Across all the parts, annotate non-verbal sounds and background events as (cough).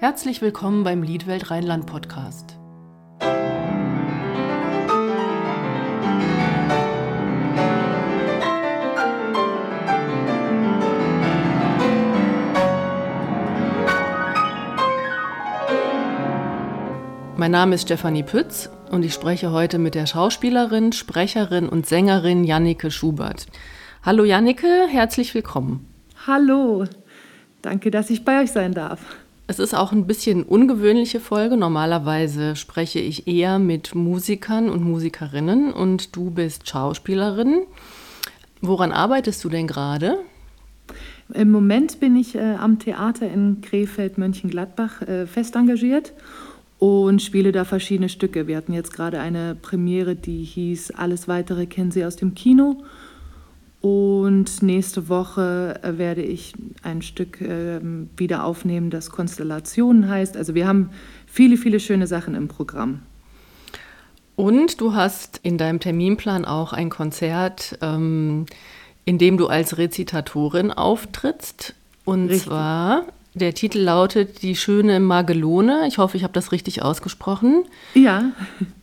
Herzlich willkommen beim Liedwelt Rheinland Podcast. Mein Name ist Stefanie Pütz und ich spreche heute mit der Schauspielerin, Sprecherin und Sängerin Jannike Schubert. Hallo Jannike, herzlich willkommen. Hallo, danke, dass ich bei euch sein darf. Es ist auch ein bisschen ungewöhnliche Folge. Normalerweise spreche ich eher mit Musikern und Musikerinnen und du bist Schauspielerin. Woran arbeitest du denn gerade? Im Moment bin ich äh, am Theater in Krefeld-Mönchengladbach äh, fest engagiert und spiele da verschiedene Stücke. Wir hatten jetzt gerade eine Premiere, die hieß Alles weitere kennen Sie aus dem Kino. Und nächste Woche äh, werde ich ein Stück äh, wieder aufnehmen, das Konstellationen heißt. Also wir haben viele, viele schöne Sachen im Programm. Und du hast in deinem Terminplan auch ein Konzert, ähm, in dem du als Rezitatorin auftrittst. Und Richtig. zwar, der Titel lautet Die schöne Magelone. Ich hoffe, ich habe das richtig ausgesprochen. Ja.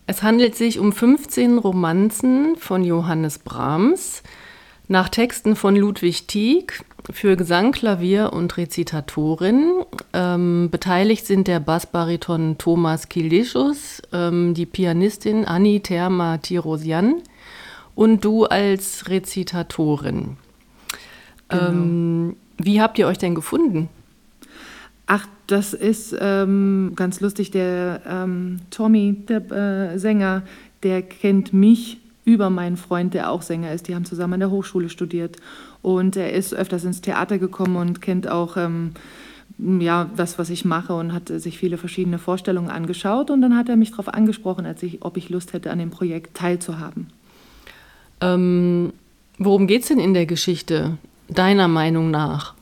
Es handelt sich um 15 Romanzen von Johannes Brahms nach Texten von Ludwig Tieck für Gesang, Klavier und Rezitatorin. Ähm, beteiligt sind der Bassbariton Thomas Kilischus, ähm, die Pianistin Anni Therma Tirosian und du als Rezitatorin. Genau. Ähm, wie habt ihr euch denn gefunden? Ach, das ist ähm, ganz lustig. Der ähm, Tommy, der äh, Sänger, der kennt mich über meinen Freund, der auch Sänger ist. Die haben zusammen an der Hochschule studiert. Und er ist öfters ins Theater gekommen und kennt auch ähm, ja, das, was ich mache und hat sich viele verschiedene Vorstellungen angeschaut. Und dann hat er mich darauf angesprochen, als ich, ob ich Lust hätte, an dem Projekt teilzuhaben. Ähm, worum geht es denn in der Geschichte, deiner Meinung nach?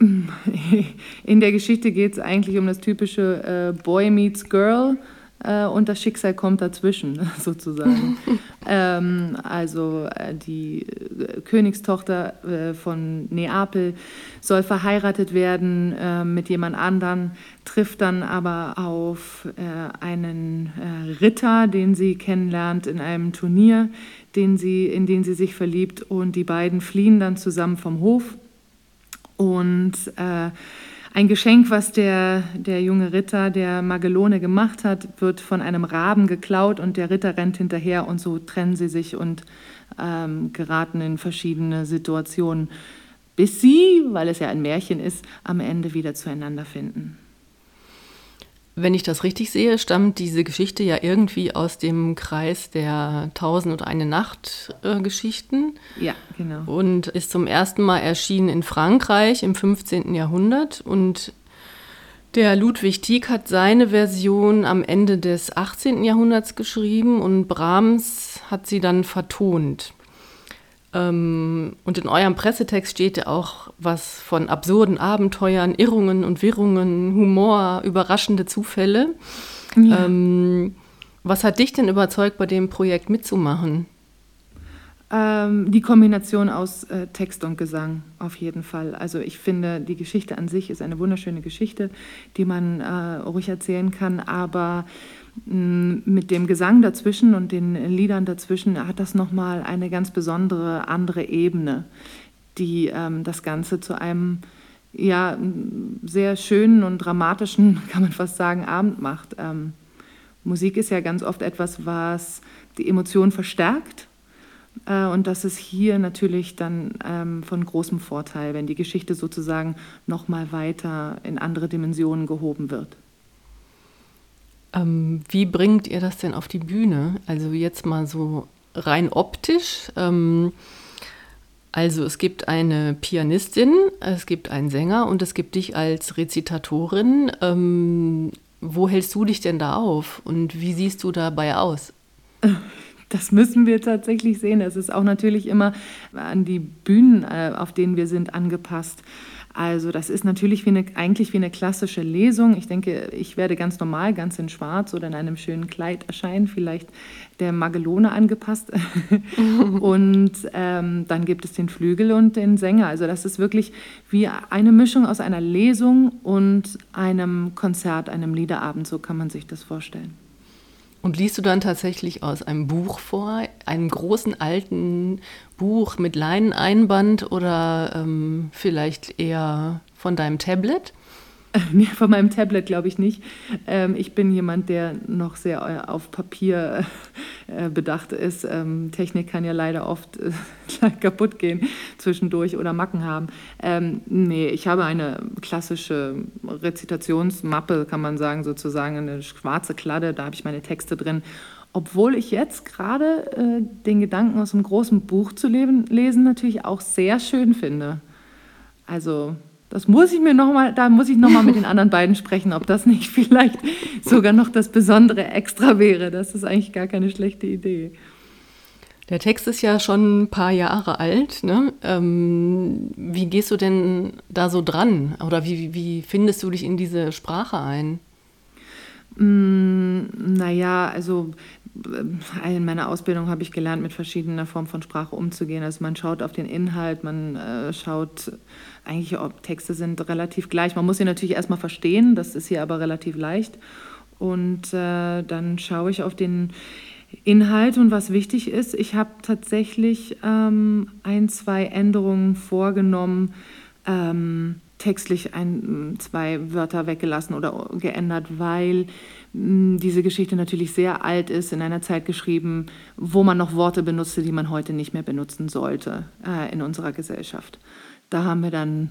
(laughs) In der Geschichte geht es eigentlich um das typische äh, Boy meets Girl äh, und das Schicksal kommt dazwischen (laughs) sozusagen. (laughs) ähm, also äh, die äh, Königstochter äh, von Neapel soll verheiratet werden äh, mit jemand anderen, trifft dann aber auf äh, einen Ritter, den sie kennenlernt in einem Turnier, den sie, in den sie sich verliebt und die beiden fliehen dann zusammen vom Hof und ein Geschenk, was der, der junge Ritter, der Magellone gemacht hat, wird von einem Raben geklaut und der Ritter rennt hinterher und so trennen sie sich und ähm, geraten in verschiedene Situationen, bis sie, weil es ja ein Märchen ist, am Ende wieder zueinander finden. Wenn ich das richtig sehe, stammt diese Geschichte ja irgendwie aus dem Kreis der Tausend und eine Nacht äh, Geschichten. Ja, genau. Und ist zum ersten Mal erschienen in Frankreich im 15. Jahrhundert. Und der Ludwig Tieck hat seine Version am Ende des 18. Jahrhunderts geschrieben und Brahms hat sie dann vertont. Ähm, und in eurem Pressetext steht ja auch was von absurden Abenteuern, Irrungen und Wirrungen, Humor, überraschende Zufälle. Ja. Ähm, was hat dich denn überzeugt, bei dem Projekt mitzumachen? Ähm, die Kombination aus äh, Text und Gesang, auf jeden Fall. Also ich finde, die Geschichte an sich ist eine wunderschöne Geschichte, die man äh, ruhig erzählen kann, aber mit dem Gesang dazwischen und den Liedern dazwischen hat das nochmal eine ganz besondere andere Ebene, die ähm, das Ganze zu einem ja, sehr schönen und dramatischen, (laughs) kann man fast sagen, Abend macht. Ähm, Musik ist ja ganz oft etwas, was die Emotionen verstärkt. Äh, und das ist hier natürlich dann ähm, von großem Vorteil, wenn die Geschichte sozusagen nochmal weiter in andere Dimensionen gehoben wird. Ähm, wie bringt ihr das denn auf die Bühne? Also jetzt mal so rein optisch. Ähm, also es gibt eine Pianistin, es gibt einen Sänger und es gibt dich als Rezitatorin. Ähm, wo hältst du dich denn da auf und wie siehst du dabei aus? Das müssen wir tatsächlich sehen. Es ist auch natürlich immer an die Bühnen, äh, auf denen wir sind, angepasst. Also das ist natürlich wie eine, eigentlich wie eine klassische Lesung. Ich denke, ich werde ganz normal, ganz in Schwarz oder in einem schönen Kleid erscheinen, vielleicht der Magellone angepasst. (laughs) und ähm, dann gibt es den Flügel und den Sänger. Also das ist wirklich wie eine Mischung aus einer Lesung und einem Konzert, einem Liederabend. So kann man sich das vorstellen. Und liest du dann tatsächlich aus einem Buch vor, einem großen alten Buch mit Leineneinband oder ähm, vielleicht eher von deinem Tablet? (laughs) Nee, von meinem Tablet glaube ich nicht. Ähm, ich bin jemand, der noch sehr äh, auf Papier äh, bedacht ist. Ähm, Technik kann ja leider oft äh, (laughs) kaputt gehen zwischendurch oder Macken haben. Ähm, nee, ich habe eine klassische Rezitationsmappe, kann man sagen, sozusagen eine schwarze Kladde, da habe ich meine Texte drin. Obwohl ich jetzt gerade äh, den Gedanken aus einem großen Buch zu leben, lesen natürlich auch sehr schön finde. Also das muss ich mir noch mal, da muss ich noch mal mit den anderen beiden sprechen, ob das nicht vielleicht sogar noch das besondere Extra wäre. Das ist eigentlich gar keine schlechte Idee. Der Text ist ja schon ein paar Jahre alt. Ne? Ähm, wie gehst du denn da so dran? Oder wie, wie findest du dich in diese Sprache ein? Mm, naja, also in meiner Ausbildung habe ich gelernt, mit verschiedener Form von Sprache umzugehen. Also man schaut auf den Inhalt, man äh, schaut eigentlich, ob Texte sind relativ gleich. Man muss sie natürlich erstmal verstehen, das ist hier aber relativ leicht. Und äh, dann schaue ich auf den Inhalt und was wichtig ist. Ich habe tatsächlich ähm, ein, zwei Änderungen vorgenommen. Ähm, textlich ein, zwei Wörter weggelassen oder geändert, weil mh, diese Geschichte natürlich sehr alt ist, in einer Zeit geschrieben, wo man noch Worte benutzte, die man heute nicht mehr benutzen sollte äh, in unserer Gesellschaft. Da haben wir dann,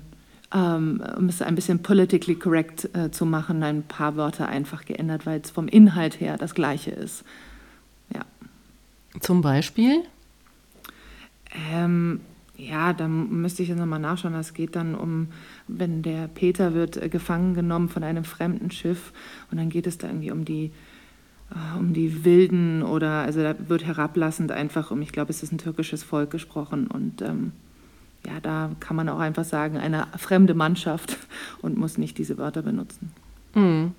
ähm, um es ein bisschen politically correct äh, zu machen, ein paar Wörter einfach geändert, weil es vom Inhalt her das gleiche ist. Ja. Zum Beispiel? Ähm, ja, da müsste ich jetzt nochmal nachschauen. Es geht dann um, wenn der Peter wird äh, gefangen genommen von einem fremden Schiff und dann geht es da irgendwie um die, äh, um die Wilden oder, also da wird herablassend einfach um, ich glaube, es ist ein türkisches Volk gesprochen und ähm, ja, da kann man auch einfach sagen, eine fremde Mannschaft (laughs) und muss nicht diese Wörter benutzen. Mhm.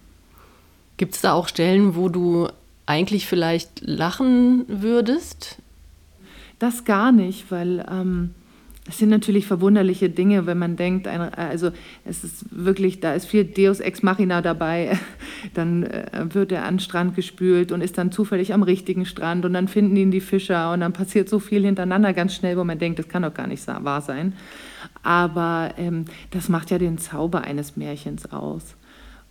Gibt es da auch Stellen, wo du eigentlich vielleicht lachen würdest? Das gar nicht, weil ähm, es sind natürlich verwunderliche Dinge, wenn man denkt, also es ist wirklich, da ist viel Deus Ex Machina dabei. (laughs) Dann äh, wird er an den Strand gespült und ist dann zufällig am richtigen Strand und dann finden ihn die Fischer und dann passiert so viel hintereinander ganz schnell, wo man denkt, das kann doch gar nicht wahr sein. Aber ähm, das macht ja den Zauber eines Märchens aus.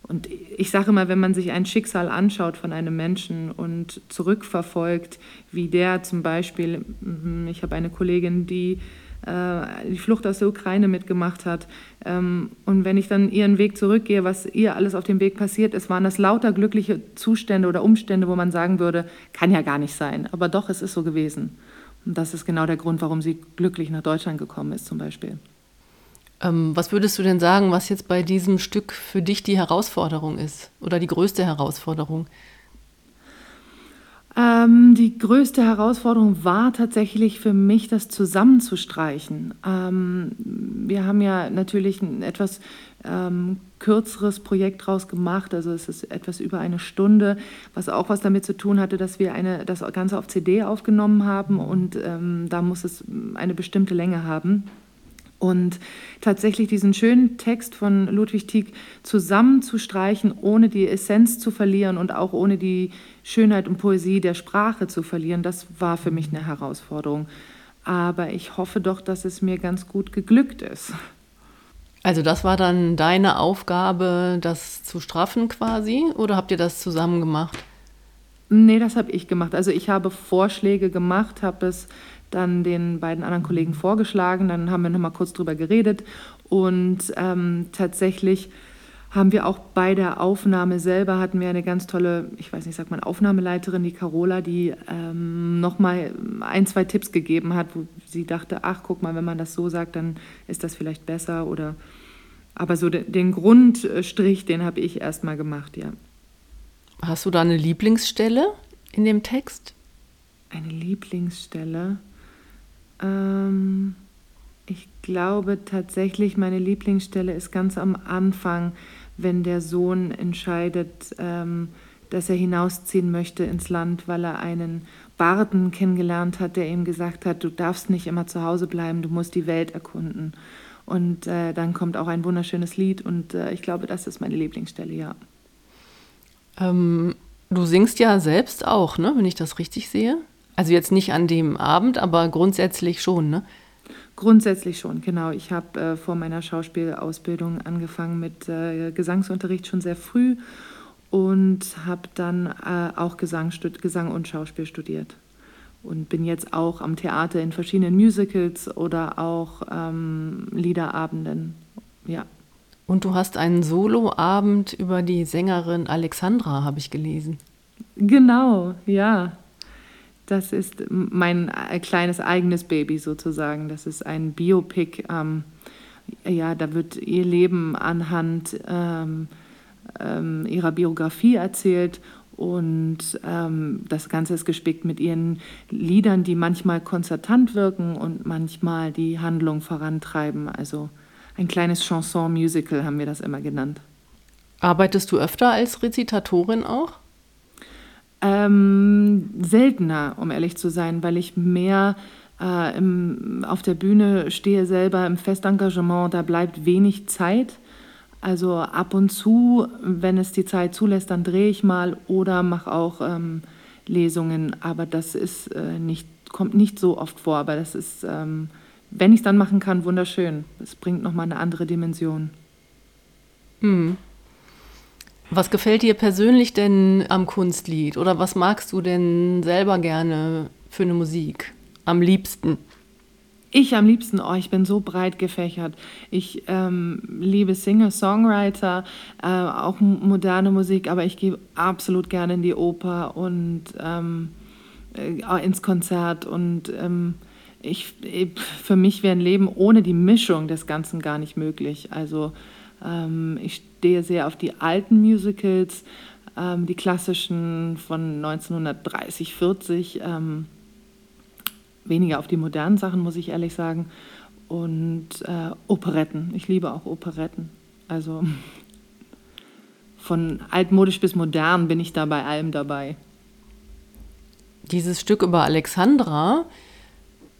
Und ich sage immer, wenn man sich ein Schicksal anschaut von einem Menschen und zurückverfolgt, wie der zum Beispiel, mhm, ich habe eine Kollegin, die äh, die Flucht aus der Ukraine mitgemacht hat. Ähm, und wenn ich dann ihren Weg zurückgehe, was ihr alles auf dem Weg passiert ist, waren das lauter glückliche Zustände oder Umstände, wo man sagen würde, kann ja gar nicht sein. Aber doch, es ist so gewesen. Und das ist genau der Grund, warum sie glücklich nach Deutschland gekommen ist, zum Beispiel. Ähm, was würdest du denn sagen, was jetzt bei diesem Stück für dich die Herausforderung ist oder die größte Herausforderung? Ähm, die größte Herausforderung war tatsächlich für mich, das zusammenzustreichen. Ähm, wir haben ja natürlich ein etwas ähm, kürzeres Projekt daraus gemacht, also es ist etwas über eine Stunde, was auch was damit zu tun hatte, dass wir eine, das Ganze auf CD aufgenommen haben und ähm, da muss es eine bestimmte Länge haben. Und tatsächlich diesen schönen Text von Ludwig Tieck zusammenzustreichen, ohne die Essenz zu verlieren und auch ohne die Schönheit und Poesie der Sprache zu verlieren, das war für mich eine Herausforderung. Aber ich hoffe doch, dass es mir ganz gut geglückt ist. Also das war dann deine Aufgabe, das zu straffen quasi, oder habt ihr das zusammen gemacht? Nee, das habe ich gemacht. Also ich habe Vorschläge gemacht, habe es dann den beiden anderen Kollegen vorgeschlagen, dann haben wir nochmal kurz drüber geredet und ähm, tatsächlich haben wir auch bei der Aufnahme selber hatten wir eine ganz tolle, ich weiß nicht, sagt man Aufnahmeleiterin, die Carola, die ähm, nochmal ein, zwei Tipps gegeben hat, wo sie dachte, ach, guck mal, wenn man das so sagt, dann ist das vielleicht besser oder aber so de, den Grundstrich, den habe ich erstmal gemacht, ja. Hast du da eine Lieblingsstelle in dem Text? Eine Lieblingsstelle. Ähm, ich glaube tatsächlich, meine Lieblingsstelle ist ganz am Anfang, wenn der Sohn entscheidet, ähm, dass er hinausziehen möchte ins Land, weil er einen Barden kennengelernt hat, der ihm gesagt hat, du darfst nicht immer zu Hause bleiben, du musst die Welt erkunden. Und äh, dann kommt auch ein wunderschönes Lied und äh, ich glaube, das ist meine Lieblingsstelle, ja. Ähm, du singst ja selbst auch, ne, wenn ich das richtig sehe. Also jetzt nicht an dem Abend, aber grundsätzlich schon, ne? Grundsätzlich schon, genau. Ich habe äh, vor meiner Schauspielausbildung angefangen mit äh, Gesangsunterricht schon sehr früh und habe dann äh, auch Gesang, Gesang und Schauspiel studiert. Und bin jetzt auch am Theater in verschiedenen Musicals oder auch ähm, Liederabenden. Ja. Und du hast einen Soloabend über die Sängerin Alexandra, habe ich gelesen. Genau, ja. Das ist mein äh, kleines eigenes Baby sozusagen. Das ist ein Biopic. Ähm, ja, da wird ihr Leben anhand ähm, ähm, ihrer Biografie erzählt und ähm, das Ganze ist gespickt mit ihren Liedern, die manchmal konzertant wirken und manchmal die Handlung vorantreiben. Also ein kleines Chanson-Musical haben wir das immer genannt. Arbeitest du öfter als Rezitatorin auch? Ähm, seltener, um ehrlich zu sein, weil ich mehr äh, im, auf der Bühne stehe selber im Festengagement, da bleibt wenig Zeit. Also ab und zu, wenn es die Zeit zulässt, dann drehe ich mal oder mache auch ähm, Lesungen, aber das ist äh, nicht, kommt nicht so oft vor, aber das ist ähm, wenn ich es dann machen kann, wunderschön. Es bringt nochmal eine andere Dimension. Hm. Was gefällt dir persönlich denn am Kunstlied? Oder was magst du denn selber gerne für eine Musik? Am liebsten? Ich am liebsten, oh, ich bin so breit gefächert. Ich ähm, liebe Singer, Songwriter, äh, auch moderne Musik, aber ich gehe absolut gerne in die Oper und ähm, äh, ins Konzert und ähm, ich, für mich wäre ein Leben ohne die Mischung des Ganzen gar nicht möglich. Also ähm, ich stehe sehr auf die alten Musicals, ähm, die klassischen von 1930, 40, ähm, weniger auf die modernen Sachen, muss ich ehrlich sagen. Und äh, Operetten. Ich liebe auch Operetten. Also (laughs) von altmodisch bis modern bin ich da bei allem dabei. Dieses Stück über Alexandra,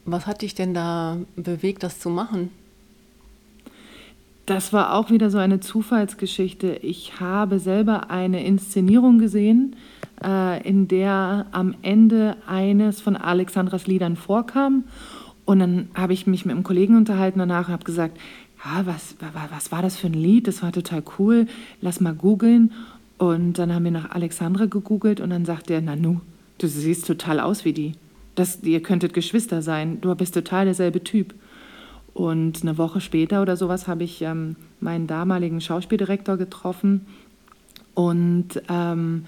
was hat dich denn da bewegt, das zu machen? Das war auch wieder so eine Zufallsgeschichte. Ich habe selber eine Inszenierung gesehen, äh, in der am Ende eines von Alexandras Liedern vorkam. Und dann habe ich mich mit einem Kollegen unterhalten danach und habe gesagt, ja, was, was war das für ein Lied? Das war total cool. Lass mal googeln. Und dann haben wir nach Alexandra gegoogelt und dann sagt er, Nanu, du siehst total aus wie die das, ihr könntet Geschwister sein, du bist total derselbe Typ. Und eine Woche später oder sowas habe ich ähm, meinen damaligen Schauspieldirektor getroffen und ähm,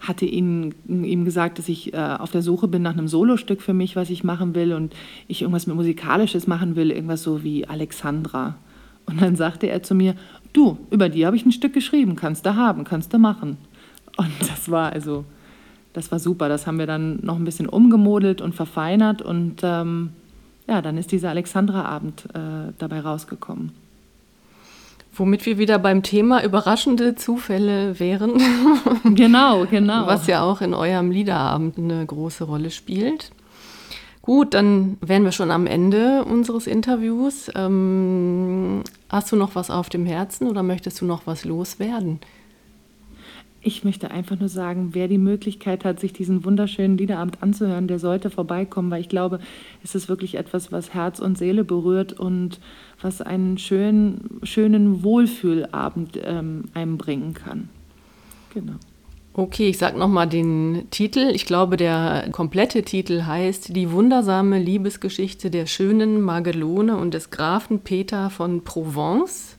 hatte ihn, ihm gesagt, dass ich äh, auf der Suche bin nach einem Solostück für mich, was ich machen will und ich irgendwas mit Musikalisches machen will, irgendwas so wie Alexandra. Und dann sagte er zu mir, du, über die habe ich ein Stück geschrieben, kannst du haben, kannst du machen. Und das war also das war super. Das haben wir dann noch ein bisschen umgemodelt und verfeinert und ähm, ja, dann ist dieser Alexandra-Abend äh, dabei rausgekommen. Womit wir wieder beim Thema überraschende Zufälle wären. (laughs) genau, genau. Was ja auch in eurem Liederabend eine große Rolle spielt. Gut, dann wären wir schon am Ende unseres Interviews. Ähm, hast du noch was auf dem Herzen oder möchtest du noch was loswerden? Ich möchte einfach nur sagen, wer die Möglichkeit hat, sich diesen wunderschönen Liederabend anzuhören, der sollte vorbeikommen, weil ich glaube, es ist wirklich etwas, was Herz und Seele berührt und was einen schönen, schönen Wohlfühlabend ähm, einem bringen kann. Genau. Okay, ich sage nochmal den Titel. Ich glaube, der komplette Titel heißt Die wundersame Liebesgeschichte der schönen Magelone und des Grafen Peter von Provence.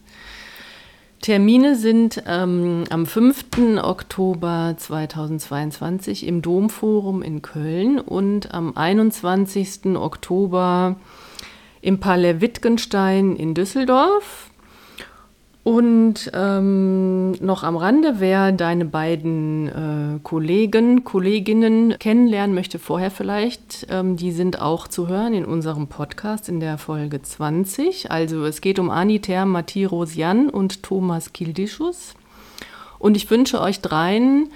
Termine sind ähm, am 5. Oktober 2022 im Domforum in Köln und am 21. Oktober im Palais Wittgenstein in Düsseldorf. Und ähm, noch am Rande, wer deine beiden äh, Kollegen, Kolleginnen kennenlernen möchte, vorher vielleicht, ähm, die sind auch zu hören in unserem Podcast in der Folge 20. Also es geht um Aniter Matirosian und Thomas Kildischus. Und ich wünsche euch dreien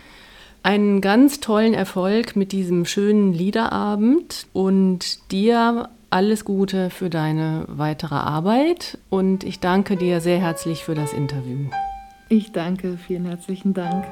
einen ganz tollen Erfolg mit diesem schönen Liederabend und dir alles Gute für deine weitere Arbeit und ich danke dir sehr herzlich für das Interview. Ich danke, vielen herzlichen Dank.